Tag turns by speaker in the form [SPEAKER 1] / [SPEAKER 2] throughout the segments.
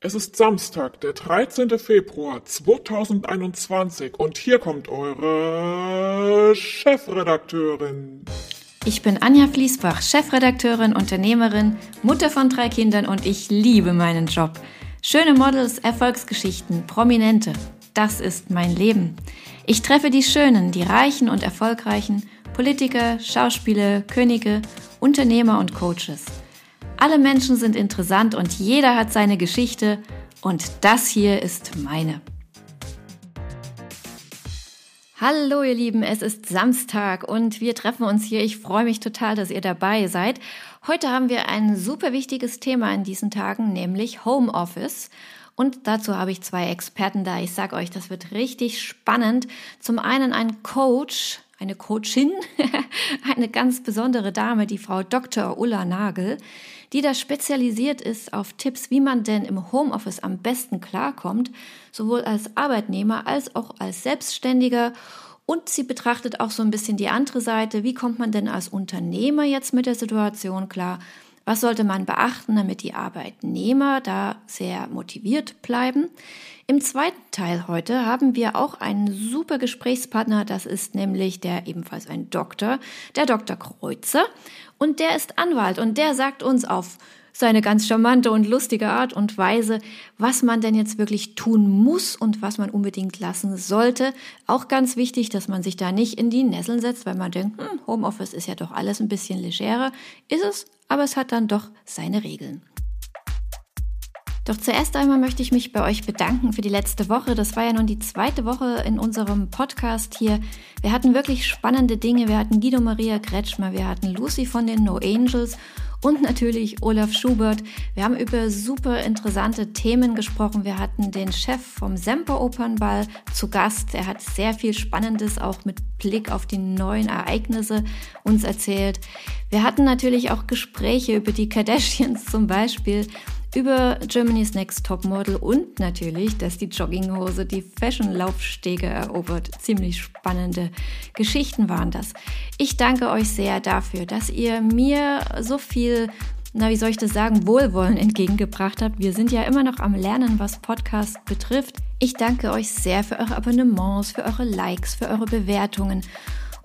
[SPEAKER 1] Es ist Samstag, der 13. Februar 2021 und hier kommt eure Chefredakteurin.
[SPEAKER 2] Ich bin Anja Fließbach, Chefredakteurin, Unternehmerin, Mutter von drei Kindern und ich liebe meinen Job. Schöne Models, Erfolgsgeschichten, Prominente. Das ist mein Leben. Ich treffe die Schönen, die Reichen und Erfolgreichen, Politiker, Schauspieler, Könige, Unternehmer und Coaches. Alle Menschen sind interessant und jeder hat seine Geschichte und das hier ist meine. Hallo ihr Lieben, es ist Samstag und wir treffen uns hier. Ich freue mich total, dass ihr dabei seid. Heute haben wir ein super wichtiges Thema in diesen Tagen, nämlich Homeoffice. Und dazu habe ich zwei Experten da. Ich sage euch, das wird richtig spannend. Zum einen ein Coach, eine Coachin, eine ganz besondere Dame, die Frau Dr. Ulla Nagel, die da spezialisiert ist auf Tipps, wie man denn im Homeoffice am besten klarkommt, sowohl als Arbeitnehmer als auch als Selbstständiger. Und sie betrachtet auch so ein bisschen die andere Seite. Wie kommt man denn als Unternehmer jetzt mit der Situation klar? Was sollte man beachten, damit die Arbeitnehmer da sehr motiviert bleiben? Im zweiten Teil heute haben wir auch einen super Gesprächspartner. Das ist nämlich der ebenfalls ein Doktor, der Dr. Kreuzer. Und der ist Anwalt und der sagt uns auf seine ganz charmante und lustige Art und Weise, was man denn jetzt wirklich tun muss und was man unbedingt lassen sollte. Auch ganz wichtig, dass man sich da nicht in die Nesseln setzt, weil man denkt, hm, Homeoffice ist ja doch alles ein bisschen legerer. Ist es, aber es hat dann doch seine Regeln. Doch zuerst einmal möchte ich mich bei euch bedanken für die letzte Woche. Das war ja nun die zweite Woche in unserem Podcast hier. Wir hatten wirklich spannende Dinge. Wir hatten Guido Maria Kretschmer, wir hatten Lucy von den No Angels und natürlich Olaf Schubert. Wir haben über super interessante Themen gesprochen. Wir hatten den Chef vom Semper Opernball zu Gast. Er hat sehr viel Spannendes auch mit Blick auf die neuen Ereignisse uns erzählt. Wir hatten natürlich auch Gespräche über die Kardashians zum Beispiel über Germany's Next Topmodel und natürlich, dass die Jogginghose die Fashion-Laufstege erobert. Ziemlich spannende Geschichten waren das. Ich danke euch sehr dafür, dass ihr mir so viel na, wie soll ich das sagen, Wohlwollen entgegengebracht habt. Wir sind ja immer noch am Lernen, was Podcast betrifft. Ich danke euch sehr für eure Abonnements, für eure Likes, für eure Bewertungen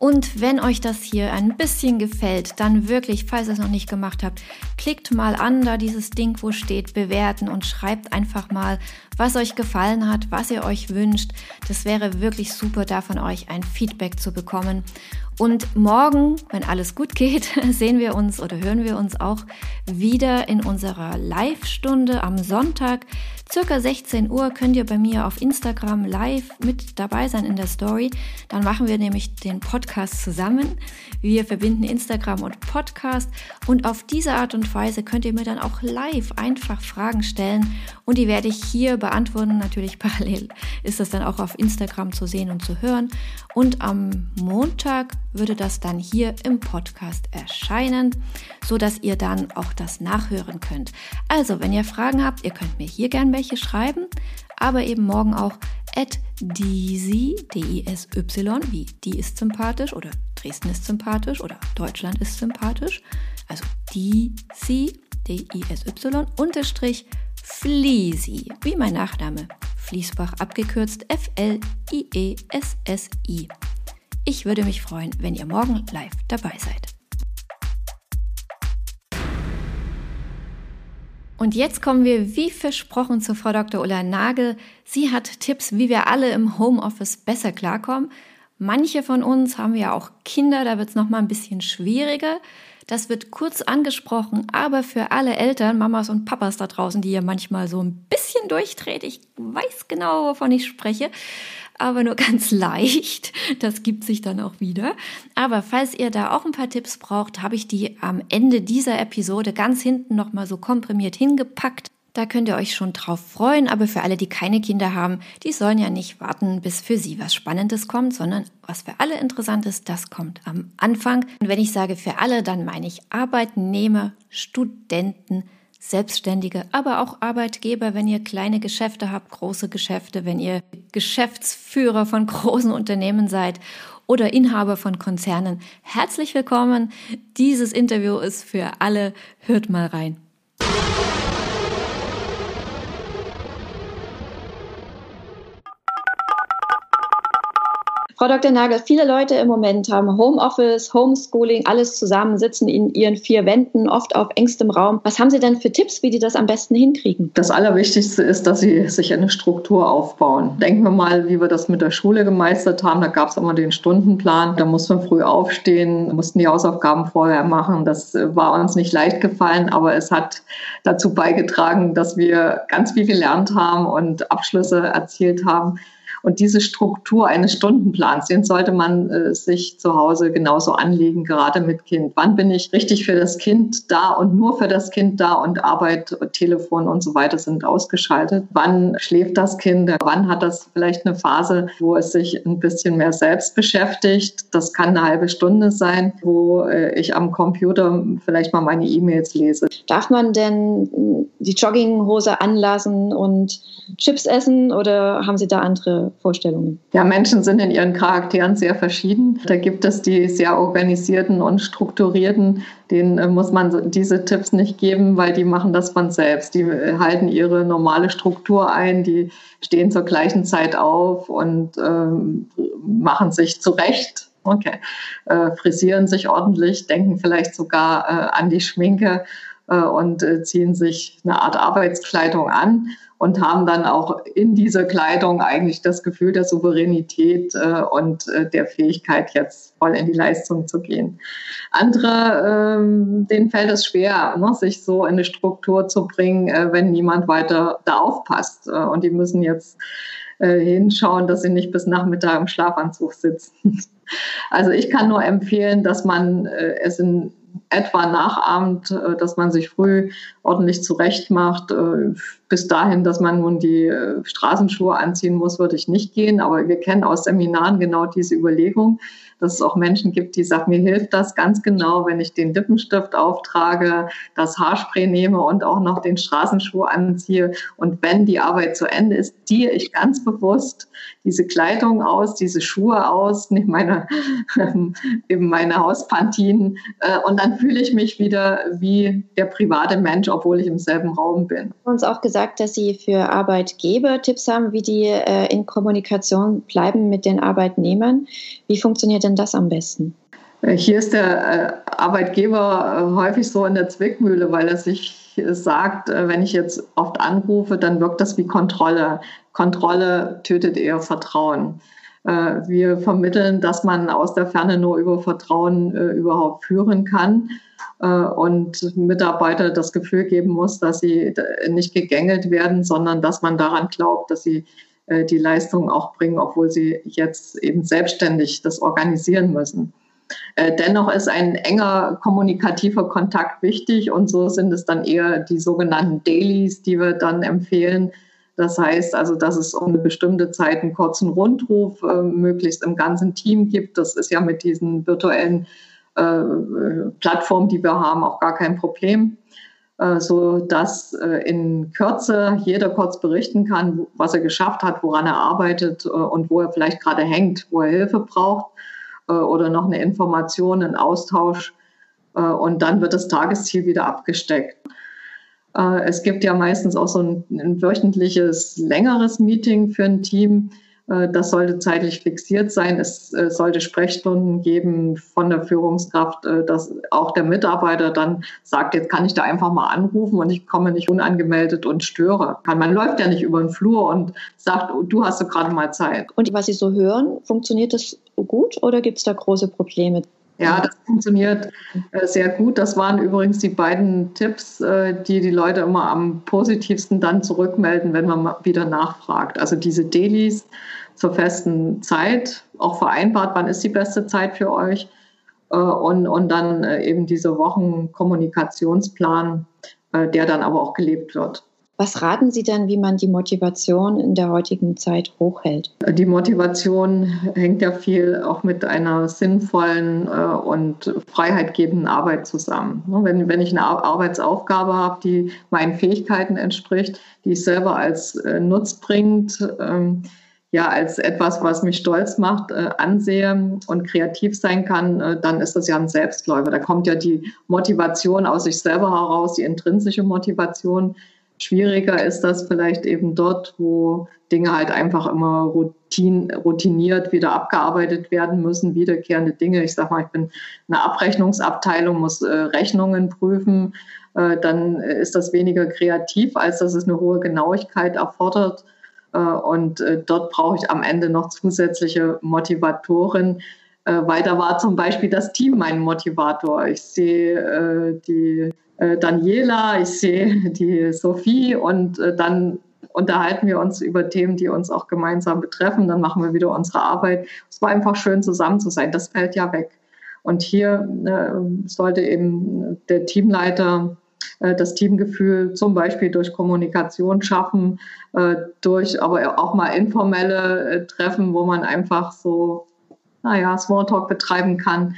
[SPEAKER 2] und wenn euch das hier ein bisschen gefällt, dann wirklich, falls ihr es noch nicht gemacht habt, klickt mal an, da dieses Ding, wo steht, bewerten und schreibt einfach mal, was euch gefallen hat, was ihr euch wünscht. Das wäre wirklich super, da von euch ein Feedback zu bekommen. Und morgen, wenn alles gut geht, sehen wir uns oder hören wir uns auch wieder in unserer Live-Stunde am Sonntag. Circa 16 Uhr könnt ihr bei mir auf Instagram live mit dabei sein in der Story. Dann machen wir nämlich den Podcast zusammen. Wir verbinden Instagram und Podcast und auf diese Art und Weise könnt ihr mir dann auch live einfach Fragen stellen und die werde ich hier beantworten. Natürlich parallel ist das dann auch auf Instagram zu sehen und zu hören. Und am Montag würde das dann hier im Podcast erscheinen, so dass ihr dann auch das nachhören könnt. Also, wenn ihr Fragen habt, ihr könnt mir hier gern welche schreiben, aber eben morgen auch at DISY, D-I-S-Y, wie die ist sympathisch oder Dresden ist sympathisch oder Deutschland ist sympathisch. Also DISY, D-I-S-Y, unterstrich Fleasy, wie mein Nachname. Fließbach abgekürzt F-L-I-E-S-S-I. Ich würde mich freuen, wenn ihr morgen live dabei seid. Und jetzt kommen wir wie versprochen zu Frau Dr. Ulla Nagel. Sie hat Tipps, wie wir alle im Homeoffice besser klarkommen. Manche von uns haben ja auch Kinder, da wird es nochmal ein bisschen schwieriger. Das wird kurz angesprochen, aber für alle Eltern, Mamas und Papas da draußen, die ja manchmal so ein bisschen durchdreht, ich weiß genau, wovon ich spreche, aber nur ganz leicht. Das gibt sich dann auch wieder. Aber falls ihr da auch ein paar Tipps braucht, habe ich die am Ende dieser Episode ganz hinten nochmal so komprimiert hingepackt. Da könnt ihr euch schon drauf freuen, aber für alle, die keine Kinder haben, die sollen ja nicht warten, bis für sie was Spannendes kommt, sondern was für alle interessant ist, das kommt am Anfang. Und wenn ich sage für alle, dann meine ich Arbeitnehmer, Studenten, Selbstständige, aber auch Arbeitgeber, wenn ihr kleine Geschäfte habt, große Geschäfte, wenn ihr Geschäftsführer von großen Unternehmen seid oder Inhaber von Konzernen. Herzlich willkommen. Dieses Interview ist für alle. Hört mal rein. Frau Dr. Nagel, viele Leute im Moment haben Homeoffice, Homeschooling, alles zusammen, sitzen in ihren vier Wänden, oft auf engstem Raum. Was haben Sie denn für Tipps, wie die das am besten hinkriegen?
[SPEAKER 3] Das Allerwichtigste ist, dass sie sich eine Struktur aufbauen. Denken wir mal, wie wir das mit der Schule gemeistert haben. Da gab es immer den Stundenplan. Da mussten wir früh aufstehen, mussten die Hausaufgaben vorher machen. Das war uns nicht leicht gefallen, aber es hat dazu beigetragen, dass wir ganz viel gelernt haben und Abschlüsse erzielt haben. Und diese Struktur eines Stundenplans, den sollte man äh, sich zu Hause genauso anlegen, gerade mit Kind. Wann bin ich richtig für das Kind da und nur für das Kind da und Arbeit, Telefon und so weiter sind ausgeschaltet? Wann schläft das Kind? Wann hat das vielleicht eine Phase, wo es sich ein bisschen mehr selbst beschäftigt? Das kann eine halbe Stunde sein, wo äh, ich am Computer vielleicht mal meine E-Mails lese.
[SPEAKER 2] Darf man denn die Jogginghose anlassen und Chips essen oder haben Sie da andere Vorstellungen?
[SPEAKER 3] Ja, Menschen sind in ihren Charakteren sehr verschieden. Da gibt es die sehr organisierten und strukturierten, denen äh, muss man diese Tipps nicht geben, weil die machen das von selbst. Die äh, halten ihre normale Struktur ein, die stehen zur gleichen Zeit auf und ähm, machen sich zurecht. Okay, äh, frisieren sich ordentlich, denken vielleicht sogar äh, an die Schminke äh, und ziehen sich eine Art Arbeitskleidung an und haben dann auch in dieser Kleidung eigentlich das Gefühl der Souveränität äh, und äh, der Fähigkeit, jetzt voll in die Leistung zu gehen. Andere, ähm, denen fällt es schwer, ne, sich so in eine Struktur zu bringen, äh, wenn niemand weiter da aufpasst. Äh, und die müssen jetzt äh, hinschauen, dass sie nicht bis Nachmittag im Schlafanzug sitzen. Also ich kann nur empfehlen, dass man äh, es in etwa nachahmt, dass man sich früh ordentlich zurecht macht. Bis dahin, dass man nun die äh, Straßenschuhe anziehen muss, würde ich nicht gehen. Aber wir kennen aus Seminaren genau diese Überlegung dass es auch Menschen gibt, die sagen, mir hilft das ganz genau, wenn ich den Lippenstift auftrage, das Haarspray nehme und auch noch den Straßenschuh anziehe. Und wenn die Arbeit zu Ende ist, ziehe ich ganz bewusst diese Kleidung aus, diese Schuhe aus, nehme meine, eben meine Hauspantinen äh, und dann fühle ich mich wieder wie der private Mensch, obwohl ich im selben Raum bin.
[SPEAKER 2] Uns auch gesagt, dass Sie für Arbeitgeber Tipps haben, wie die äh, in Kommunikation bleiben mit den Arbeitnehmern. Wie funktioniert denn denn das am besten?
[SPEAKER 3] Äh, hier ist der äh, Arbeitgeber äh, häufig so in der Zwickmühle, weil er sich sagt, wenn ich jetzt oft anrufe, dann wirkt das wie Kontrolle. Kontrolle tötet eher Vertrauen. Wir vermitteln, dass man aus der Ferne nur über Vertrauen überhaupt führen kann und Mitarbeiter das Gefühl geben muss, dass sie nicht gegängelt werden, sondern dass man daran glaubt, dass sie äh, die Leistung auch bringen, obwohl sie jetzt eben selbstständig das organisieren müssen. Äh, dennoch ist ein enger kommunikativer Kontakt wichtig und so sind es dann eher die sogenannten Dailies, die wir dann empfehlen. Das heißt also, dass es um eine bestimmte Zeit einen kurzen Rundruf äh, möglichst im ganzen Team gibt. Das ist ja mit diesen virtuellen äh, Plattformen, die wir haben, auch gar kein Problem. Äh, so dass äh, in Kürze jeder kurz berichten kann, was er geschafft hat, woran er arbeitet äh, und wo er vielleicht gerade hängt, wo er Hilfe braucht oder noch eine Information, einen Austausch. Und dann wird das Tagesziel wieder abgesteckt. Es gibt ja meistens auch so ein, ein wöchentliches, längeres Meeting für ein Team, äh, das sollte zeitlich fixiert sein. Es äh, sollte Sprechstunden geben von der Führungskraft, äh, dass auch der Mitarbeiter dann sagt, jetzt kann ich da einfach mal anrufen und ich komme nicht unangemeldet und störe. Man läuft ja nicht über den Flur und sagt, oh, du hast du gerade mal Zeit.
[SPEAKER 2] Und was Sie so hören, funktioniert das gut oder gibt es da große Probleme?
[SPEAKER 3] Ja, das funktioniert äh, sehr gut. Das waren übrigens die beiden Tipps, äh, die die Leute immer am positivsten dann zurückmelden, wenn man wieder nachfragt. Also diese Dailies zur festen Zeit, auch vereinbart, wann ist die beste Zeit für euch. Äh, und, und dann eben dieser Wochenkommunikationsplan, der dann aber auch gelebt wird.
[SPEAKER 2] Was raten Sie denn, wie man die Motivation in der heutigen Zeit hochhält?
[SPEAKER 3] Die Motivation hängt ja viel auch mit einer sinnvollen äh, und freiheitgebenden Arbeit zusammen. Ne, wenn, wenn ich eine Arbeitsaufgabe habe, die meinen Fähigkeiten entspricht, die ich selber als äh, nutzbringend, ähm, ja, als etwas, was mich stolz macht, äh, ansehe und kreativ sein kann, dann ist das ja ein Selbstläufer. Da kommt ja die Motivation aus sich selber heraus, die intrinsische Motivation Schwieriger ist das vielleicht eben dort, wo Dinge halt einfach immer routin, routiniert wieder abgearbeitet werden müssen, wiederkehrende Dinge. Ich sage mal, ich bin eine Abrechnungsabteilung, muss äh, Rechnungen prüfen. Äh, dann ist das weniger kreativ, als dass es eine hohe Genauigkeit erfordert. Äh, und äh, dort brauche ich am Ende noch zusätzliche Motivatoren, äh, weil da war zum Beispiel das Team mein Motivator. Ich sehe äh, die äh, Daniela, ich sehe die Sophie und äh, dann unterhalten wir uns über Themen, die uns auch gemeinsam betreffen. Dann machen wir wieder unsere Arbeit. Es war einfach schön, zusammen zu sein. Das fällt ja weg. Und hier äh, sollte eben der Teamleiter äh, das Teamgefühl zum Beispiel durch Kommunikation schaffen, äh, durch aber auch mal informelle äh, Treffen, wo man einfach so, naja, Smalltalk betreiben kann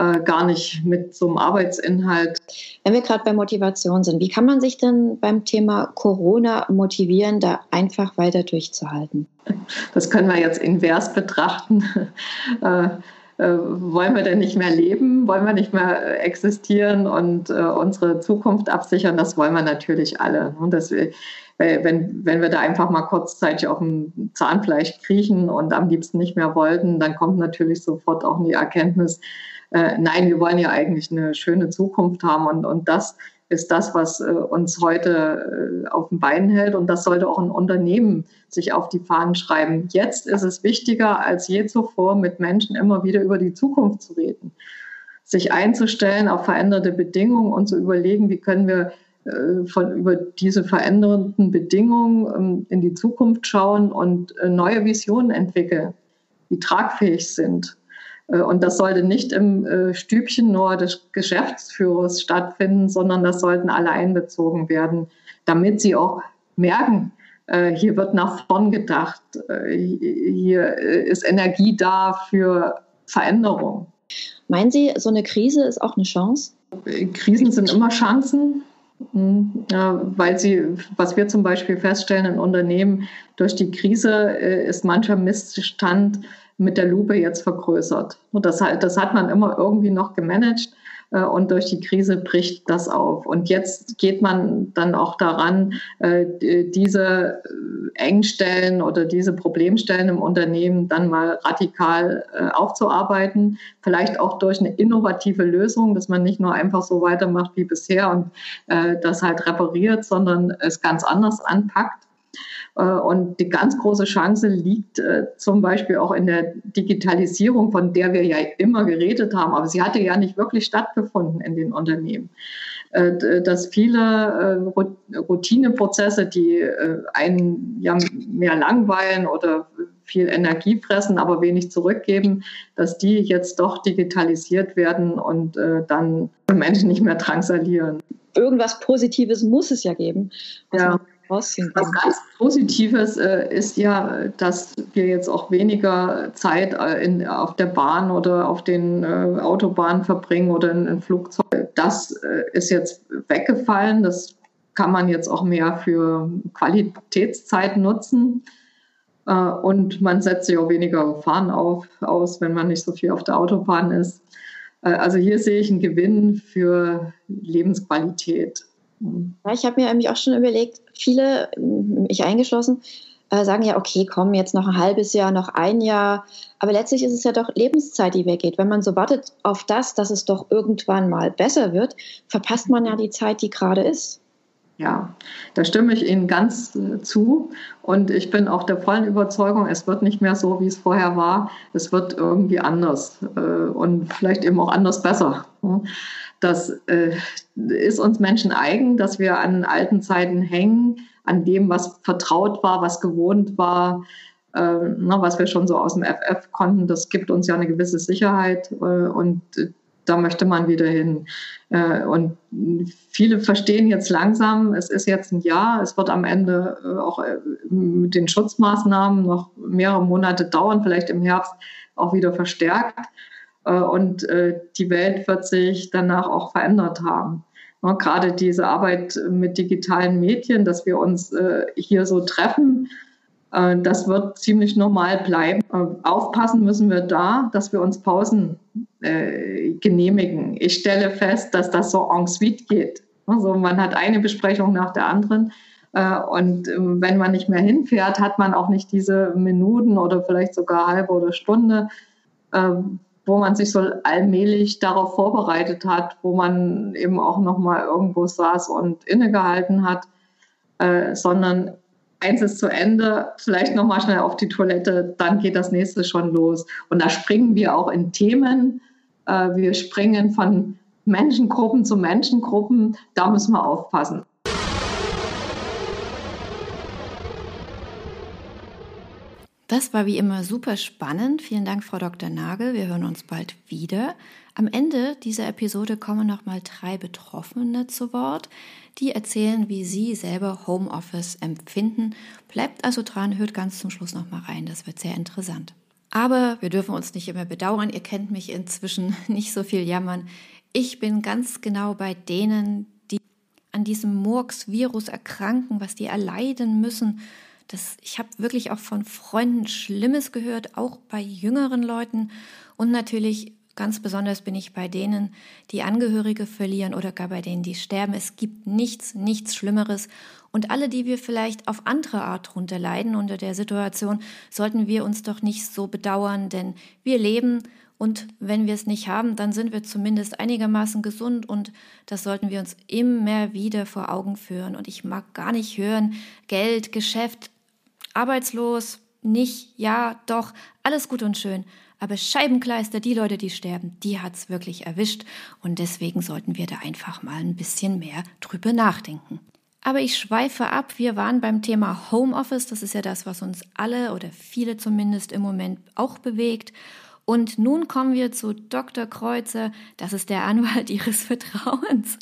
[SPEAKER 3] äh, gar nicht mit so einem Arbeitsinhalt.
[SPEAKER 2] Wenn wir gerade bei Motivation sind, wie kann man sich denn beim Thema Corona motivieren, da einfach weiter durchzuhalten?
[SPEAKER 3] Das können wir jetzt invers betrachten. äh, äh, wollen wir denn nicht mehr leben? Wollen wir nicht mehr existieren und äh, unsere Zukunft absichern? Das wollen wir natürlich alle. Und das, wenn, wenn wir da einfach mal kurzzeitig auf dem Zahnfleisch kriechen und am liebsten nicht mehr wollten, dann kommt natürlich sofort auch die Erkenntnis, äh, nein, wir wollen ja eigentlich eine schöne Zukunft haben und, und das ist das, was äh, uns heute äh, auf den Beinen hält und das sollte auch ein Unternehmen sich auf die Fahnen schreiben. Jetzt ist es wichtiger als je zuvor, mit Menschen immer wieder über die Zukunft zu reden, sich einzustellen auf veränderte Bedingungen und zu überlegen, wie können wir äh, von über diese verändernden Bedingungen ähm, in die Zukunft schauen und neue Visionen entwickeln, die tragfähig sind. Äh, und das sollte nicht im äh, Stübchen nur des Geschäftsführers stattfinden, sondern das sollten alle einbezogen werden, damit sie auch merken, äh, hier wird nach vorn gedacht, hier ist Energie da für Veränderung.
[SPEAKER 2] Meinen Sie, so eine Krise ist auch eine Chance?
[SPEAKER 3] Krisen sind immer Chancen. Hm, weil sie, was wir zum Beispiel feststellen in Unternehmen, durch die Krise ist mancher Missstand mit der Lupe jetzt vergrößert. Und das, das hat man immer irgendwie noch gemanagt äh, und durch die Krise bricht das auf. Und jetzt geht man dann auch daran, äh, diese äh, Engstellen oder diese Problemstellen im Unternehmen dann mal radikal aufzuarbeiten, vielleicht auch durch eine innovative Lösung, dass man nicht nur einfach so weitermacht wie bisher und das halt repariert, sondern es ganz anders anpackt. Äh, und die ganz große Chance liegt äh, zum Beispiel auch in der Digitalisierung, von der wir ja immer geredet haben, aber sie hatte ja nicht wirklich stattgefunden in den Unternehmen. Äh, dass viele Routineprozesse, die einen ja mehr langweilen oder viel Energie fressen, aber wenig zurückgeben, dass die jetzt doch digitalisiert werden und dann Menschen nicht mehr drangsalieren.
[SPEAKER 2] Irgendwas Positives muss es ja geben.
[SPEAKER 3] ja rausziehen Was ganz Positives äh, ist ja, dass wir jetzt auch weniger Zeit äh, in, auf der Bahn oder auf den äh, Autobahnen verbringen oder in, in Flugzeugen. Das äh, ist jetzt weggefallen. Das kann man jetzt auch mehr für Qualitätszeit nutzen. Äh, und man setzt sich auch weniger Gefahren auf, aus, wenn man nicht so viel auf der Autobahn ist. Äh, also hier sehe ich einen Gewinn für Lebensqualität.
[SPEAKER 2] Ja, ich habe mir nämlich auch schon überlegt, viele, ich eingeschlossen, äh, sagen ja, okay, komm, jetzt noch ein halbes Jahr, noch ein Jahr. Aber letztlich ist es ja doch Lebenszeit, die weggeht. Wenn man so wartet auf das, dass es doch irgendwann mal besser wird, verpasst man ja die Zeit, die gerade ist.
[SPEAKER 3] Ja, da stimme ich Ihnen ganz äh, zu. Und ich bin auch der vollen Überzeugung, es wird nicht mehr so, wie es vorher war. Es wird irgendwie anders äh, und vielleicht eben auch anders besser. Das äh, ist uns Menschen eigen, dass wir an alten Zeiten hängen, an dem, was vertraut war, was gewohnt war, äh, na, was wir schon so aus dem FF konnten. Das gibt uns ja eine gewisse Sicherheit äh, und da möchte man wieder hin. Äh, und viele verstehen jetzt langsam, es ist jetzt ein Jahr, es wird am Ende äh, auch äh, mit den Schutzmaßnahmen noch mehrere Monate dauern, vielleicht im Herbst auch wieder verstärkt. Äh, und äh, die Welt wird sich danach auch verändert haben. Gerade diese Arbeit mit digitalen Medien, dass wir uns äh, hier so treffen, das wird ziemlich normal bleiben. Aufpassen müssen wir da, dass wir uns Pausen genehmigen. Ich stelle fest, dass das so en suite geht. Also man hat eine Besprechung nach der anderen. Und ähm, wenn man nicht mehr hinfährt, hat man auch nicht diese Minuten oder vielleicht sogar halbe oder Stunde, ähm, wo man sich so allmählich darauf vorbereitet hat, wo man eben auch noch mal irgendwo saß und innegehalten hat, äh, sondern eins ist zu Ende, vielleicht noch mal schnell auf die Toilette, dann geht das nächste schon los. Und da springen wir auch in Themen. Äh, wir springen von Menschengruppen zu Menschengruppen. Da müssen wir aufpassen.
[SPEAKER 2] Das war wie immer super spannend. Vielen Dank, Frau Dr. Nagel. Wir hören uns bald wieder. Am Ende dieser Episode kommen noch mal drei Betroffene zu Wort, die erzählen, wie sie selber Homeoffice empfinden. Bleibt also dran, hört ganz zum Schluss noch mal rein. Das wird sehr interessant. Aber wir dürfen uns nicht immer bedauern. Ihr kennt mich inzwischen nicht so viel jammern. Ich bin ganz genau bei denen, die an diesem Murks-Virus erkranken, was die erleiden müssen das, ich habe wirklich auch von Freunden Schlimmes gehört, auch bei jüngeren Leuten. Und natürlich ganz besonders bin ich bei denen, die Angehörige verlieren oder gar bei denen, die sterben. Es gibt nichts, nichts Schlimmeres. Und alle, die wir vielleicht auf andere Art drunter leiden unter der Situation, sollten wir uns doch nicht so bedauern, denn wir leben und wenn wir es nicht haben, dann sind wir zumindest einigermaßen gesund und das sollten wir uns immer wieder vor Augen führen. Und ich mag gar nicht hören, Geld, Geschäft, Arbeitslos, nicht, ja, doch, alles gut und schön. Aber Scheibenkleister, die Leute, die sterben, die hat's wirklich erwischt. Und deswegen sollten wir da einfach mal ein bisschen mehr drüber nachdenken. Aber ich schweife ab. Wir waren beim Thema Homeoffice. Das ist ja das, was uns alle oder viele zumindest im Moment auch bewegt. Und nun kommen wir zu Dr. Kreuzer. Das ist der Anwalt Ihres Vertrauens.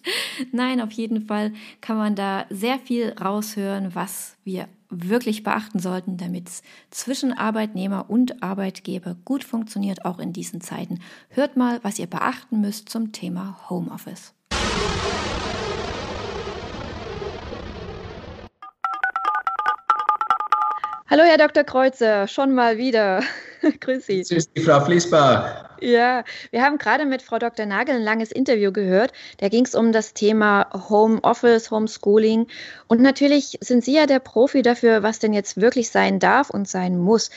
[SPEAKER 2] Nein, auf jeden Fall kann man da sehr viel raushören, was wir wirklich beachten sollten, damit es zwischen Arbeitnehmer und Arbeitgeber gut funktioniert, auch in diesen Zeiten. Hört mal, was ihr beachten müsst zum Thema Homeoffice. Hallo, Herr Dr. Kreuzer, schon mal wieder. Grüß Sie.
[SPEAKER 4] Grüß Sie, Frau Fließbar.
[SPEAKER 2] Ja, wir haben gerade mit Frau Dr. Nagel ein langes Interview gehört. Da ging es um das Thema Home Office, Homeschooling. Und natürlich sind Sie ja der Profi dafür, was denn jetzt wirklich sein darf und sein muss.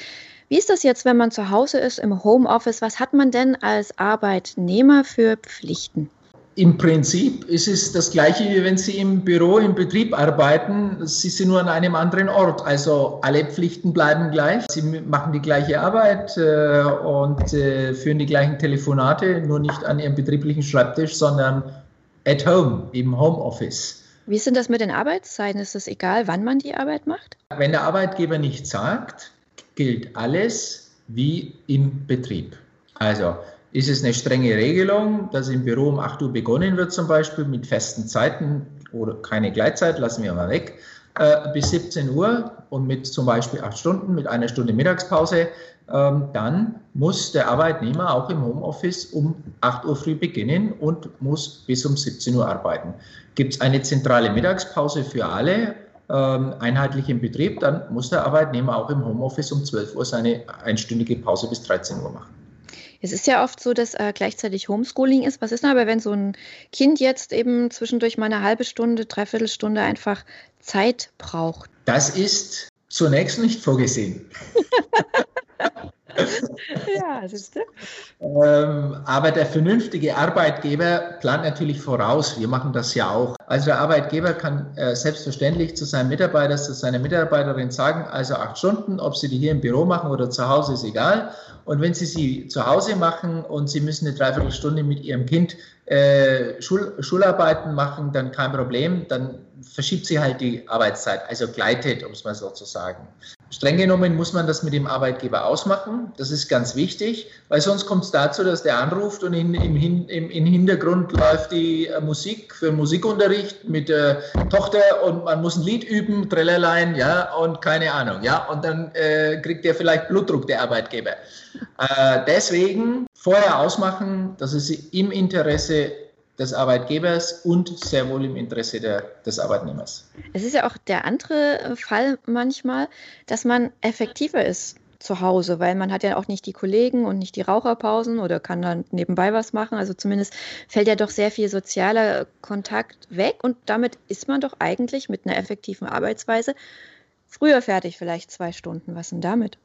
[SPEAKER 2] Wie ist das jetzt, wenn man zu Hause ist im Homeoffice? Was hat man denn als Arbeitnehmer für Pflichten?
[SPEAKER 4] Im Prinzip ist es das Gleiche, wie wenn Sie im Büro, im Betrieb arbeiten. Sie sind nur an einem anderen Ort. Also alle Pflichten bleiben gleich. Sie machen die gleiche Arbeit äh, und äh, führen die gleichen Telefonate, nur nicht an Ihrem betrieblichen Schreibtisch, sondern at home, im Homeoffice.
[SPEAKER 2] Wie sind das mit den Arbeitszeiten? Ist es egal, wann man die Arbeit macht?
[SPEAKER 4] Wenn der Arbeitgeber nichts sagt, gilt alles wie im Betrieb. Also ist es eine strenge Regelung, dass im Büro um 8 Uhr begonnen wird, zum Beispiel mit festen Zeiten oder keine Gleitzeit, lassen wir mal weg, äh, bis 17 Uhr und mit zum Beispiel 8 Stunden, mit einer Stunde Mittagspause, ähm, dann muss der Arbeitnehmer auch im Homeoffice um 8 Uhr früh beginnen und muss bis um 17 Uhr arbeiten. Gibt es eine zentrale Mittagspause für alle, ähm, einheitlich im Betrieb, dann muss der Arbeitnehmer auch im Homeoffice um 12 Uhr seine einstündige Pause bis 13 Uhr machen.
[SPEAKER 2] Es ist ja oft so, dass äh, gleichzeitig Homeschooling ist. Was ist denn aber, wenn so ein Kind jetzt eben zwischendurch mal eine halbe Stunde, dreiviertel Stunde einfach Zeit braucht?
[SPEAKER 4] Das ist zunächst nicht vorgesehen.
[SPEAKER 2] ja, siehst du.
[SPEAKER 4] Ähm, aber der vernünftige Arbeitgeber plant natürlich voraus. Wir machen das ja auch. Also der Arbeitgeber kann äh, selbstverständlich zu seinem Mitarbeiter, zu seiner Mitarbeiterin sagen, also acht Stunden, ob sie die hier im Büro machen oder zu Hause, ist egal. Und wenn Sie sie zu Hause machen und Sie müssen eine Dreiviertelstunde mit Ihrem Kind äh, Schul Schularbeiten machen, dann kein Problem, dann verschiebt sie halt die Arbeitszeit, also gleitet, um es mal so zu sagen. Streng genommen muss man das mit dem Arbeitgeber ausmachen. Das ist ganz wichtig, weil sonst kommt es dazu, dass der anruft und in, im, im, im Hintergrund läuft die äh, Musik für Musikunterricht mit der Tochter und man muss ein Lied üben, Trellerlein, ja, und keine Ahnung, ja, und dann äh, kriegt der vielleicht Blutdruck, der Arbeitgeber. Äh, deswegen vorher ausmachen, dass es im Interesse des Arbeitgebers und sehr wohl im Interesse der, des Arbeitnehmers.
[SPEAKER 2] Es ist ja auch der andere Fall manchmal, dass man effektiver ist zu Hause, weil man hat ja auch nicht die Kollegen und nicht die Raucherpausen oder kann dann nebenbei was machen. Also zumindest fällt ja doch sehr viel sozialer Kontakt weg und damit ist man doch eigentlich mit einer effektiven Arbeitsweise früher fertig, vielleicht zwei Stunden. Was denn damit?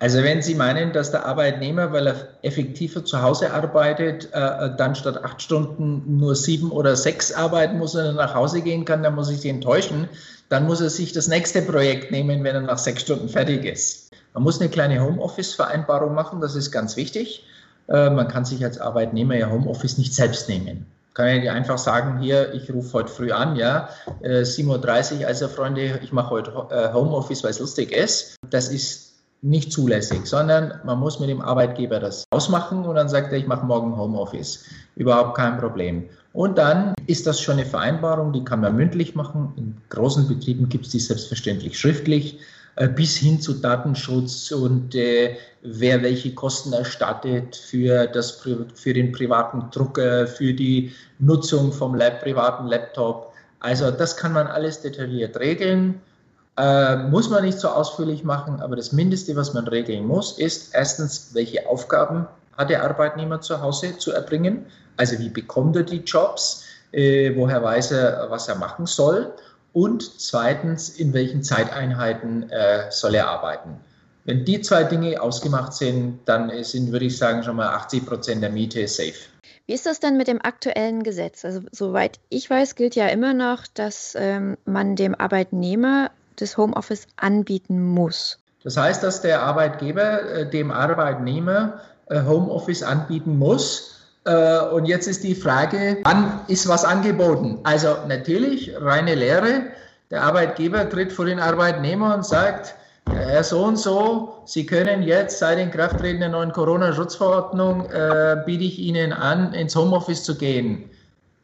[SPEAKER 4] Also wenn Sie meinen, dass der Arbeitnehmer, weil er effektiver zu Hause arbeitet, äh, dann statt acht Stunden nur sieben oder sechs arbeiten muss und dann nach Hause gehen kann, dann muss ich Sie enttäuschen. Dann muss er sich das nächste Projekt nehmen, wenn er nach sechs Stunden fertig ist. Man muss eine kleine Homeoffice-Vereinbarung machen, das ist ganz wichtig. Äh, man kann sich als Arbeitnehmer ja Homeoffice nicht selbst nehmen kann ich einfach sagen, hier, ich rufe heute früh an, ja, 7.30 Uhr, also Freunde, ich mache heute äh, Homeoffice, weil es lustig ist. Das ist nicht zulässig, sondern man muss mit dem Arbeitgeber das ausmachen und dann sagt er, ich mache morgen Homeoffice. Überhaupt kein Problem. Und dann ist das schon eine Vereinbarung, die kann man mündlich machen. In großen Betrieben gibt es die selbstverständlich schriftlich, äh, bis hin zu Datenschutz und äh, wer welche Kosten erstattet für, das, für den privaten Drucker, für die Nutzung vom Lab, privaten Laptop. Also das kann man alles detailliert regeln. Äh, muss man nicht so ausführlich machen, aber das Mindeste, was man regeln muss, ist erstens, welche Aufgaben hat der Arbeitnehmer zu Hause zu erbringen? Also wie bekommt er die Jobs? Äh, woher weiß er, was er machen soll? Und zweitens, in welchen Zeiteinheiten äh, soll er arbeiten? Wenn die zwei Dinge ausgemacht sind, dann sind, würde ich sagen, schon mal 80 Prozent der Miete safe.
[SPEAKER 2] Wie ist das denn mit dem aktuellen Gesetz? Also soweit ich weiß, gilt ja immer noch, dass ähm, man dem Arbeitnehmer des Homeoffice anbieten muss.
[SPEAKER 4] Das heißt, dass der Arbeitgeber äh, dem Arbeitnehmer äh, Homeoffice anbieten muss. Äh, und jetzt ist die Frage, wann ist was angeboten? Also natürlich reine Lehre. Der Arbeitgeber tritt vor den Arbeitnehmer und sagt, Herr so und so, Sie können jetzt seit den Krafttreten der neuen Corona-Schutzverordnung, äh, biete ich Ihnen an, ins Homeoffice zu gehen.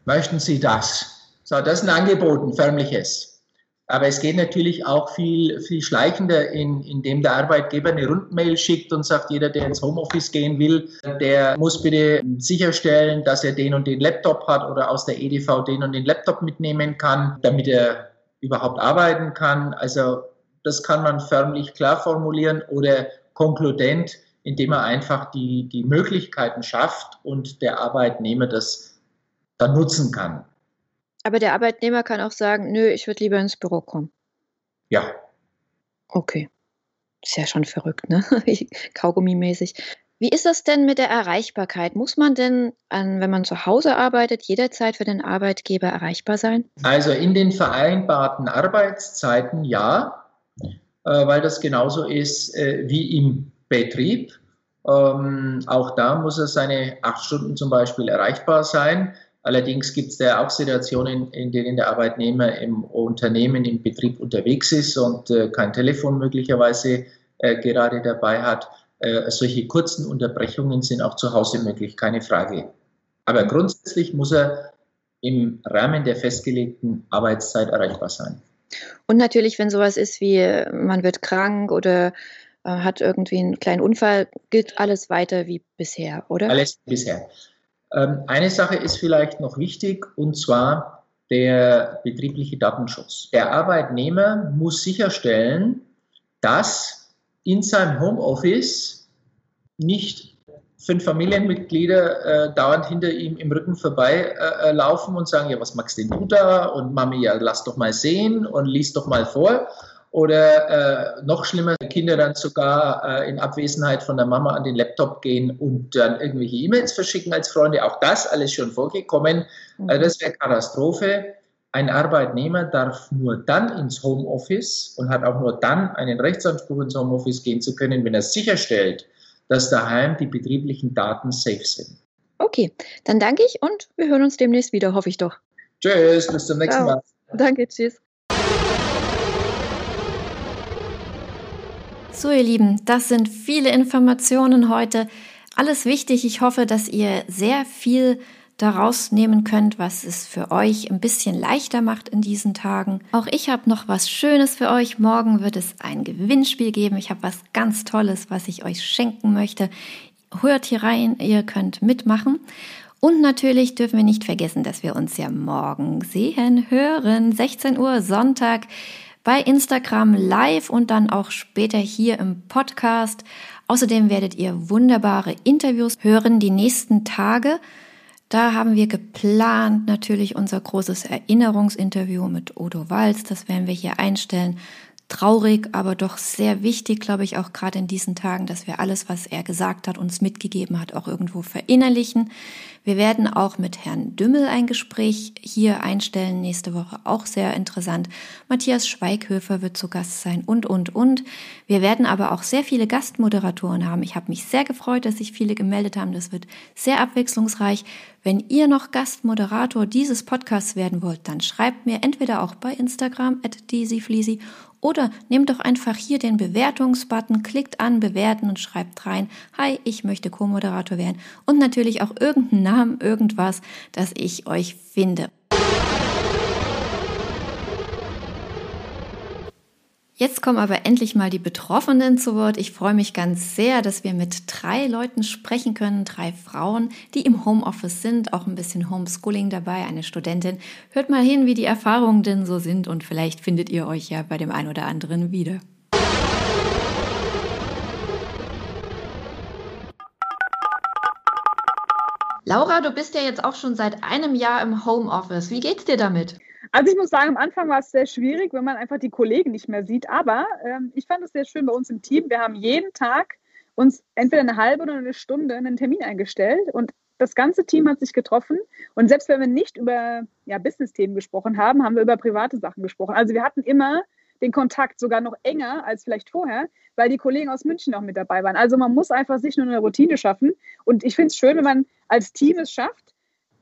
[SPEAKER 4] Möchten Sie das? So, das ist ein Angebot, ein förmliches. Aber es geht natürlich auch viel, viel schleichender, in, indem der Arbeitgeber eine Rundmail schickt und sagt, jeder, der ins Homeoffice gehen will, der muss bitte sicherstellen, dass er den und den Laptop hat oder aus der EDV den und den Laptop mitnehmen kann, damit er überhaupt arbeiten kann. Also das kann man förmlich klar formulieren oder konkludent, indem er einfach die, die Möglichkeiten schafft und der Arbeitnehmer das dann nutzen kann.
[SPEAKER 2] Aber der Arbeitnehmer kann auch sagen, nö, ich würde lieber ins Büro kommen.
[SPEAKER 4] Ja.
[SPEAKER 2] Okay. Ist ja schon verrückt, ne? Kaugummi-mäßig. Wie ist das denn mit der Erreichbarkeit? Muss man denn, wenn man zu Hause arbeitet, jederzeit für den Arbeitgeber erreichbar sein?
[SPEAKER 4] Also in den vereinbarten Arbeitszeiten ja, äh, weil das genauso ist äh, wie im Betrieb. Ähm, auch da muss er seine acht Stunden zum Beispiel erreichbar sein. Allerdings gibt es da auch Situationen, in denen der Arbeitnehmer im Unternehmen, im Betrieb unterwegs ist und äh, kein Telefon möglicherweise äh, gerade dabei hat. Äh, solche kurzen Unterbrechungen sind auch zu Hause möglich, keine Frage. Aber grundsätzlich muss er im Rahmen der festgelegten Arbeitszeit erreichbar sein.
[SPEAKER 2] Und natürlich, wenn sowas ist wie man wird krank oder äh, hat irgendwie einen kleinen Unfall, gilt alles weiter wie bisher, oder?
[SPEAKER 4] Alles bisher. Ähm, eine Sache ist vielleicht noch wichtig, und zwar der betriebliche Datenschutz. Der Arbeitnehmer muss sicherstellen, dass in seinem Homeoffice nicht fünf Familienmitglieder äh, dauernd hinter ihm im Rücken vorbei äh, äh und sagen, ja, was magst denn du da? Und Mami, ja, lass doch mal sehen und lies doch mal vor oder äh, noch schlimmer, Kinder dann sogar äh, in Abwesenheit von der Mama an den Laptop gehen und dann irgendwelche E-Mails verschicken als Freunde. Auch das alles schon vorgekommen. Mhm. Also das wäre Katastrophe. Ein Arbeitnehmer darf nur dann ins Homeoffice und hat auch nur dann einen Rechtsanspruch ins Homeoffice gehen zu können, wenn er sicherstellt, dass daheim die betrieblichen Daten safe sind.
[SPEAKER 2] Okay, dann danke ich und wir hören uns demnächst wieder, hoffe ich doch.
[SPEAKER 4] Tschüss, bis zum nächsten Ciao. Mal.
[SPEAKER 2] Danke, tschüss. So, ihr Lieben, das sind viele Informationen heute. Alles wichtig. Ich hoffe, dass ihr sehr viel daraus nehmen könnt, was es für euch ein bisschen leichter macht in diesen Tagen. Auch ich habe noch was Schönes für euch. Morgen wird es ein Gewinnspiel geben. Ich habe was ganz Tolles, was ich euch schenken möchte. Hört hier rein, ihr könnt mitmachen. Und natürlich dürfen wir nicht vergessen, dass wir uns ja morgen sehen, hören. 16 Uhr Sonntag bei Instagram live und dann auch später hier im Podcast. Außerdem werdet ihr wunderbare Interviews hören die nächsten Tage. Da haben wir geplant natürlich unser großes Erinnerungsinterview mit Odo Walz. Das werden wir hier einstellen traurig, aber doch sehr wichtig, glaube ich, auch gerade in diesen Tagen, dass wir alles, was er gesagt hat, uns mitgegeben hat, auch irgendwo verinnerlichen. Wir werden auch mit Herrn Dümmel ein Gespräch hier einstellen, nächste Woche auch sehr interessant. Matthias Schweighöfer wird zu Gast sein und, und, und. Wir werden aber auch sehr viele Gastmoderatoren haben. Ich habe mich sehr gefreut, dass sich viele gemeldet haben. Das wird sehr abwechslungsreich. Wenn ihr noch Gastmoderator dieses Podcasts werden wollt, dann schreibt mir entweder auch bei Instagram at oder nehmt doch einfach hier den Bewertungsbutton, klickt an Bewerten und schreibt rein, hi, ich möchte Co-Moderator werden und natürlich auch irgendeinen Namen, irgendwas, das ich euch finde. Jetzt kommen aber endlich mal die Betroffenen zu Wort. Ich freue mich ganz sehr, dass wir mit drei Leuten sprechen können, drei Frauen, die im Homeoffice sind, auch ein bisschen Homeschooling dabei, eine Studentin. Hört mal hin, wie die Erfahrungen denn so sind und vielleicht findet ihr euch ja bei dem einen oder anderen wieder. Laura, du bist ja jetzt auch schon seit einem Jahr im Homeoffice. Wie geht's dir damit?
[SPEAKER 5] Also ich muss sagen, am Anfang war es sehr schwierig, wenn man einfach die Kollegen nicht mehr sieht. Aber ähm, ich fand es sehr schön bei uns im Team. Wir haben jeden Tag uns entweder eine halbe oder eine Stunde einen Termin eingestellt und das ganze Team hat sich getroffen. Und selbst wenn wir nicht über ja, Business-Themen gesprochen haben, haben wir über private Sachen gesprochen. Also wir hatten immer den Kontakt sogar noch enger als vielleicht vorher, weil die Kollegen aus München auch mit dabei waren. Also man muss einfach sich nur eine Routine schaffen. Und ich finde es schön, wenn man als Team es schafft,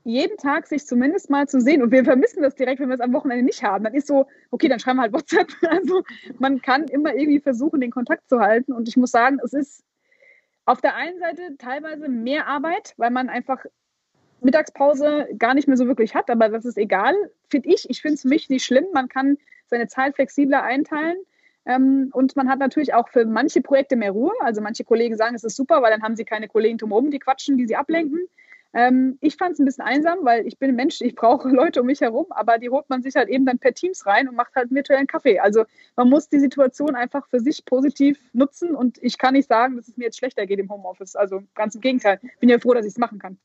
[SPEAKER 5] jeden Tag sich zumindest mal zu sehen. Und wir vermissen das direkt, wenn wir es am Wochenende nicht haben. Dann ist so, okay, dann schreiben wir halt WhatsApp. Also man kann immer irgendwie versuchen, den Kontakt zu halten. Und ich muss sagen, es ist auf der einen Seite teilweise mehr Arbeit, weil man einfach Mittagspause gar nicht mehr so wirklich hat. Aber das ist egal, finde ich. Ich finde es für mich nicht schlimm. Man kann seine Zeit flexibler einteilen. Ähm, und man hat natürlich auch für manche Projekte mehr Ruhe. Also manche Kollegen sagen, es ist super, weil dann haben sie keine Kollegen drumherum, die quatschen, die sie ablenken. Ähm, ich fand es ein bisschen einsam, weil ich bin ein Mensch, ich brauche Leute um mich herum, aber die holt man sich halt eben dann per Teams rein und macht halt einen virtuellen Kaffee. Also man muss die Situation einfach für sich positiv nutzen und ich kann nicht sagen, dass es mir jetzt schlechter geht im Homeoffice. Also ganz im Gegenteil. Bin ja froh, dass ich es machen kann.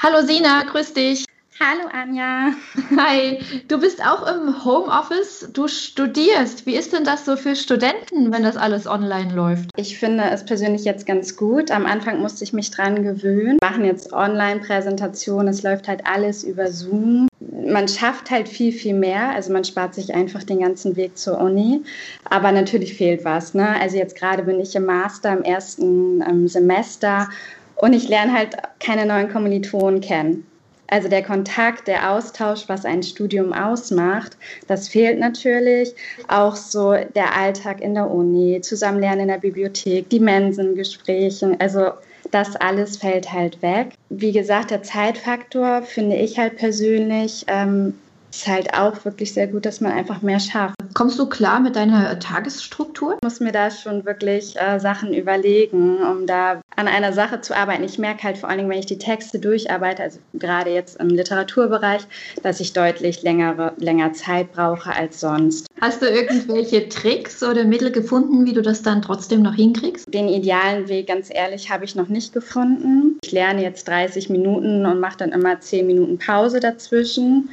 [SPEAKER 2] Hallo Sina, grüß dich.
[SPEAKER 6] Hallo Anja.
[SPEAKER 2] Hi, du bist auch im Homeoffice, du studierst. Wie ist denn das so für Studenten, wenn das alles online läuft?
[SPEAKER 6] Ich finde es persönlich jetzt ganz gut. Am Anfang musste ich mich dran gewöhnen. Wir machen jetzt Online-Präsentationen, es läuft halt alles über Zoom. Man schafft halt viel, viel mehr. Also man spart sich einfach den ganzen Weg zur Uni. Aber natürlich fehlt was. Ne? Also jetzt gerade bin ich im Master im ersten ähm, Semester und ich lerne halt keine neuen Kommilitonen kennen. Also der Kontakt, der Austausch, was ein Studium ausmacht, das fehlt natürlich. Auch so der Alltag in der Uni, Zusammenlernen in der Bibliothek, die Mensengespräche, also das alles fällt halt weg. Wie gesagt, der Zeitfaktor finde ich halt persönlich ähm, ist halt auch wirklich sehr gut, dass man einfach mehr schafft.
[SPEAKER 2] Kommst du klar mit deiner Tagesstruktur?
[SPEAKER 6] Ich muss mir da schon wirklich äh, Sachen überlegen, um da an einer Sache zu arbeiten. Ich merke halt vor allen Dingen, wenn ich die Texte durcharbeite, also gerade jetzt im Literaturbereich, dass ich deutlich längere, länger Zeit brauche als sonst.
[SPEAKER 2] Hast du irgendwelche Tricks oder Mittel gefunden, wie du das dann trotzdem noch hinkriegst?
[SPEAKER 6] Den idealen Weg, ganz ehrlich, habe ich noch nicht gefunden. Ich lerne jetzt 30 Minuten und mache dann immer 10 Minuten Pause dazwischen.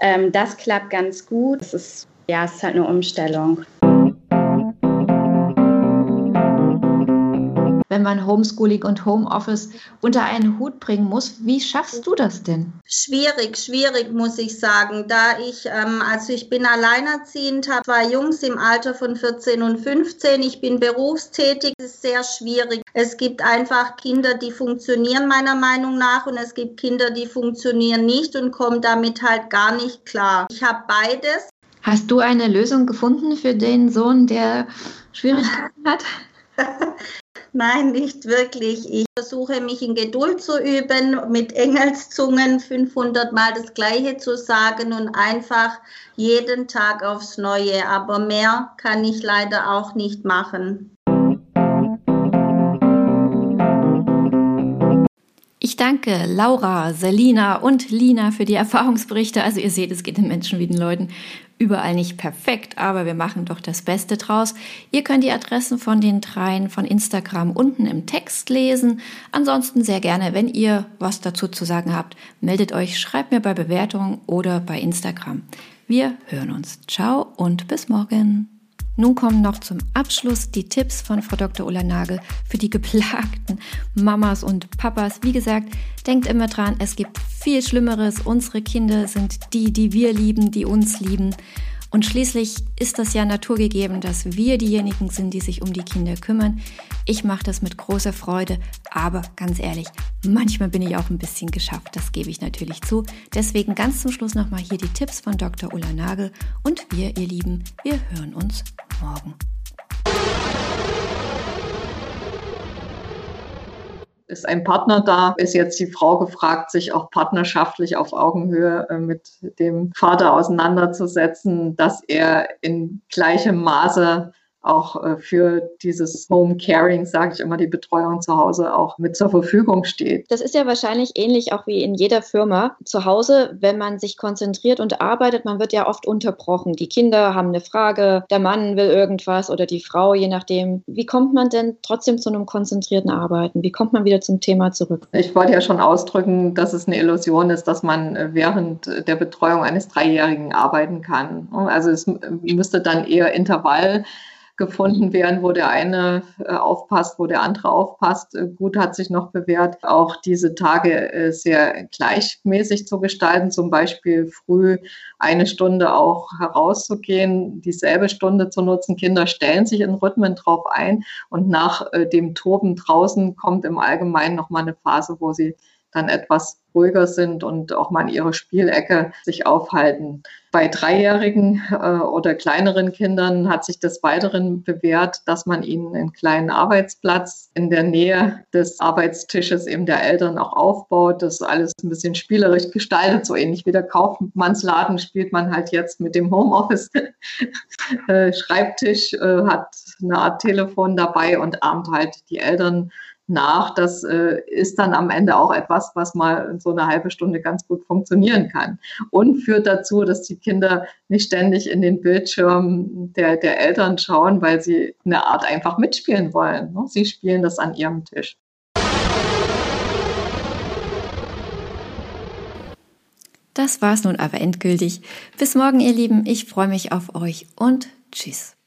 [SPEAKER 6] Ähm, das klappt ganz gut. Es ist, ja, es ist halt eine Umstellung.
[SPEAKER 2] Wenn man Homeschooling und Homeoffice unter einen Hut bringen muss. Wie schaffst du das denn?
[SPEAKER 7] Schwierig, schwierig muss ich sagen, da ich, ähm, also ich bin alleinerziehend, habe zwei Jungs im Alter von 14 und 15, ich bin berufstätig, es ist sehr schwierig. Es gibt einfach Kinder, die funktionieren meiner Meinung nach und es gibt Kinder, die funktionieren nicht und kommen damit halt gar nicht klar. Ich habe beides.
[SPEAKER 2] Hast du eine Lösung gefunden für den Sohn, der Schwierigkeiten hat?
[SPEAKER 7] Nein, nicht wirklich. Ich versuche mich in Geduld zu üben, mit Engelszungen 500 Mal das Gleiche zu sagen und einfach jeden Tag aufs Neue. Aber mehr kann ich leider auch nicht machen.
[SPEAKER 2] Ich danke Laura, Selina und Lina für die Erfahrungsberichte. Also ihr seht, es geht den Menschen wie den Leuten überall nicht perfekt, aber wir machen doch das Beste draus. Ihr könnt die Adressen von den dreien von Instagram unten im Text lesen. Ansonsten sehr gerne, wenn ihr was dazu zu sagen habt, meldet euch, schreibt mir bei Bewertungen oder bei Instagram. Wir hören uns. Ciao und bis morgen. Nun kommen noch zum Abschluss die Tipps von Frau Dr. Ulla Nagel für die geplagten Mamas und Papas. Wie gesagt, denkt immer dran, es gibt viel Schlimmeres. Unsere Kinder sind die, die wir lieben, die uns lieben. Und schließlich ist das ja naturgegeben, dass wir diejenigen sind, die sich um die Kinder kümmern. Ich mache das mit großer Freude, aber ganz ehrlich, manchmal bin ich auch ein bisschen geschafft, das gebe ich natürlich zu. Deswegen ganz zum Schluss nochmal hier die Tipps von Dr. Ulla Nagel und wir, ihr Lieben, wir hören uns morgen.
[SPEAKER 3] ist ein Partner da, ist jetzt die Frau gefragt, sich auch partnerschaftlich auf Augenhöhe äh, mit dem Vater auseinanderzusetzen, dass er in gleichem Maße auch äh, für dieses Home Caring, sage ich immer, die Betreuung zu Hause auch mit zur Verfügung steht.
[SPEAKER 8] Das ist ja wahrscheinlich ähnlich auch wie in jeder Firma. Zu Hause, wenn man sich konzentriert und arbeitet, man wird ja oft unterbrochen. Die Kinder haben eine Frage, der Mann will irgendwas oder die Frau, je nachdem. Wie kommt man denn trotzdem zu einem konzentrierten Arbeiten? Wie kommt man wieder zum Thema zurück?
[SPEAKER 3] Ich wollte ja schon ausdrücken, dass es eine Illusion ist, dass man äh, während der Betreuung eines Dreijährigen arbeiten kann. Also es müsste dann eher Intervall gefunden werden, wo der eine äh, aufpasst, wo der andere aufpasst. Äh, gut hat sich noch bewährt, auch diese Tage äh, sehr gleichmäßig zu gestalten, zum Beispiel früh eine Stunde auch herauszugehen, dieselbe Stunde zu nutzen. Kinder stellen sich in Rhythmen drauf ein und nach dem Toben draußen kommt im Allgemeinen noch mal eine Phase, wo sie dann etwas ruhiger sind und auch mal in ihrer Spielecke sich aufhalten. Bei Dreijährigen äh, oder kleineren Kindern hat sich des Weiteren bewährt, dass man ihnen einen kleinen Arbeitsplatz in der Nähe des Arbeitstisches eben der Eltern auch aufbaut. Das alles ein bisschen spielerisch gestaltet, so ähnlich wie der Kaufmannsladen spielt man halt jetzt mit dem Homeoffice. Äh, Schreibtisch äh, hat eine Art Telefon dabei und ahmt halt die Eltern nach. Das äh, ist dann am Ende auch etwas, was mal in so eine halbe Stunde ganz gut funktionieren kann. Und führt dazu, dass die Kinder nicht ständig in den Bildschirm der, der Eltern schauen, weil sie eine Art einfach mitspielen wollen. Ne? Sie spielen das an ihrem Tisch.
[SPEAKER 2] Das war's nun aber endgültig. Bis morgen, ihr Lieben. Ich freue mich auf euch und tschüss.